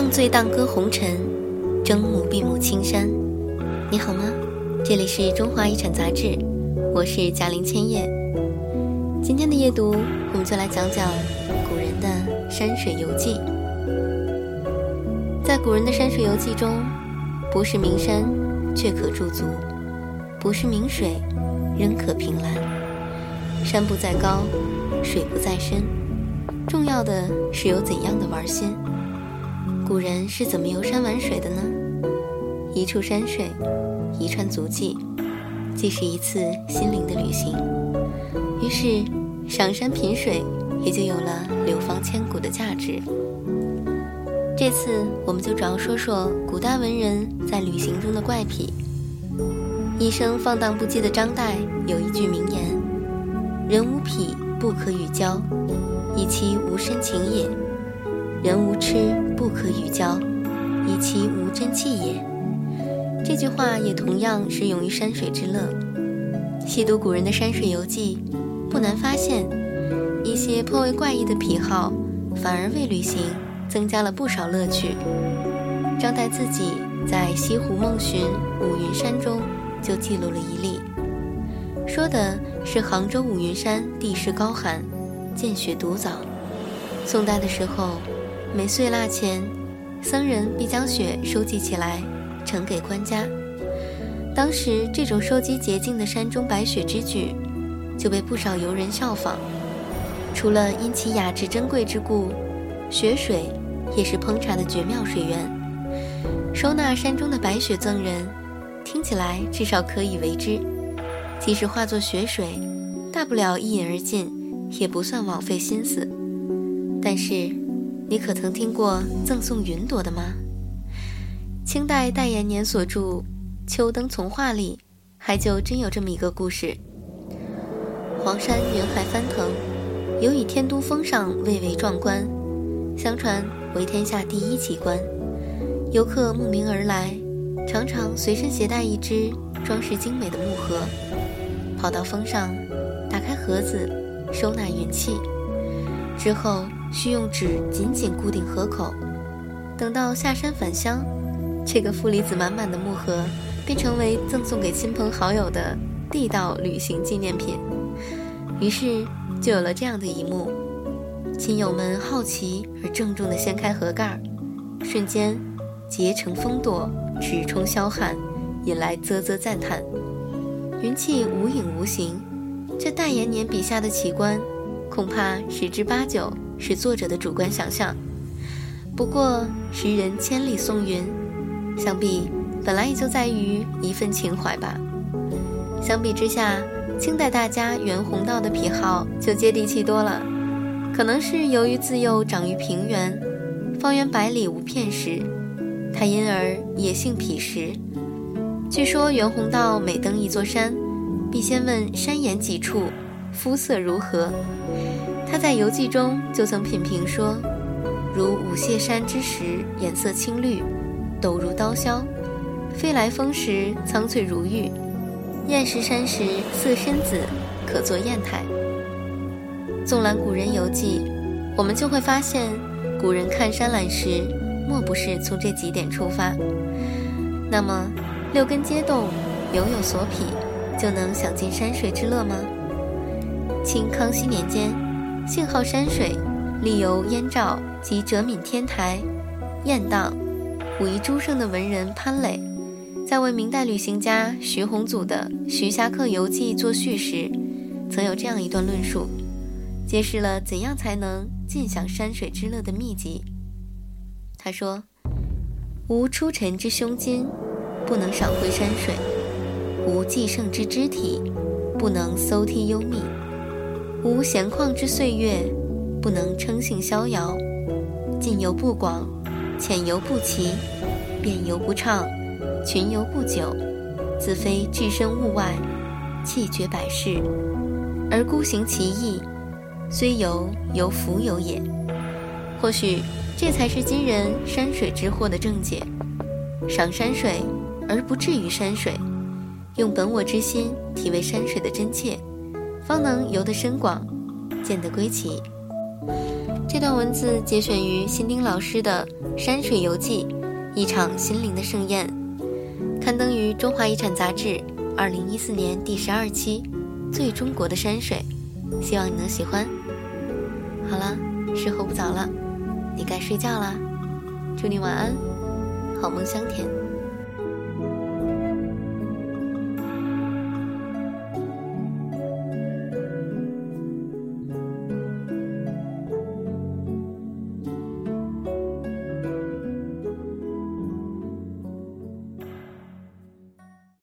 荡醉荡歌红尘，争母闭母青山。你好吗？这里是中华遗产杂志，我是嘉玲千叶。今天的夜读，我们就来讲讲古人的山水游记。在古人的山水游记中，不是名山，却可驻足；不是名水，仍可凭栏。山不在高，水不在深，重要的是有怎样的玩心。古人是怎么游山玩水的呢？一处山水，一串足迹，既是一次心灵的旅行。于是，赏山品水也就有了流芳千古的价值。这次，我们就主要说说古代文人在旅行中的怪癖。一生放荡不羁的张岱有一句名言：“人无癖不可与交，以其无深情也。”人无痴不可与交，以其无真气也。这句话也同样适用于山水之乐。细读古人的山水游记，不难发现，一些颇为怪异的癖好，反而为旅行增加了不少乐趣。张岱自己在《西湖梦寻五云山》中就记录了一例，说的是杭州五云山地势高寒，见雪独早。宋代的时候。每岁腊前，僧人必将雪收集起来，呈给官家。当时这种收集洁净的山中白雪之举，就被不少游人效仿。除了因其雅致珍贵之故，雪水也是烹茶的绝妙水源。收纳山中的白雪赠人，听起来至少可以为之。即使化作雪水，大不了一饮而尽，也不算枉费心思。但是。你可曾听过赠送云朵的吗？清代戴延年所著《秋灯丛话》里，还就真有这么一个故事：黄山云海翻腾，尤以天都峰上蔚为壮观，相传为天下第一奇观。游客慕名而来，常常随身携带一只装饰精美的木盒，跑到峰上，打开盒子，收纳云气，之后。需用纸紧紧固定盒口，等到下山返乡，这个负离子满满的木盒便成为赠送给亲朋好友的地道旅行纪念品。于是就有了这样的一幕：亲友们好奇而郑重地掀开盒盖，瞬间结成风朵，直冲霄汉，引来啧啧赞叹。云气无影无形，这戴延年笔下的奇观，恐怕十之八九。是作者的主观想象，不过诗人千里送云，想必本来也就在于一份情怀吧。相比之下，清代大家袁宏道的癖好就接地气多了，可能是由于自幼长于平原，方圆百里无片石，他因而野性癖石。据说袁宏道每登一座山，必先问山岩几处，肤色如何。他在游记中就曾品评说：“如五泄山之石，颜色青绿，陡如刀削；飞来峰时，苍翠如玉；砚石山石，色深紫，可作砚台。”纵览古人游记，我们就会发现，古人看山览石，莫不是从这几点出发。那么，六根皆动，犹有所匹，就能享尽山水之乐吗？清康熙年间。幸好山水，历游燕赵及哲闽天台、雁荡、武夷诸胜的文人潘磊，在为明代旅行家徐宏祖的《徐霞客游记》作序时，曾有这样一段论述，揭示了怎样才能尽享山水之乐的秘籍。他说：“无出尘之胸襟，不能赏会山水；无寄胜之肢体，不能搜剔幽密。”无闲旷之岁月，不能称性逍遥；近游不广，浅游不齐，便游不畅，群游不久，自非置身物外，气绝百世，而孤行其意，虽游犹浮游也。或许这才是今人山水之祸的症结：赏山水而不至于山水，用本我之心体味山水的真切。方能游得深广，见得归奇。这段文字节选于新丁老师的《《山水游记》，一场心灵的盛宴，刊登于《中华遗产》杂志，二零一四年第十二期，《最中国的山水》，希望你能喜欢。好了，时候不早了，你该睡觉啦，祝你晚安，好梦香甜。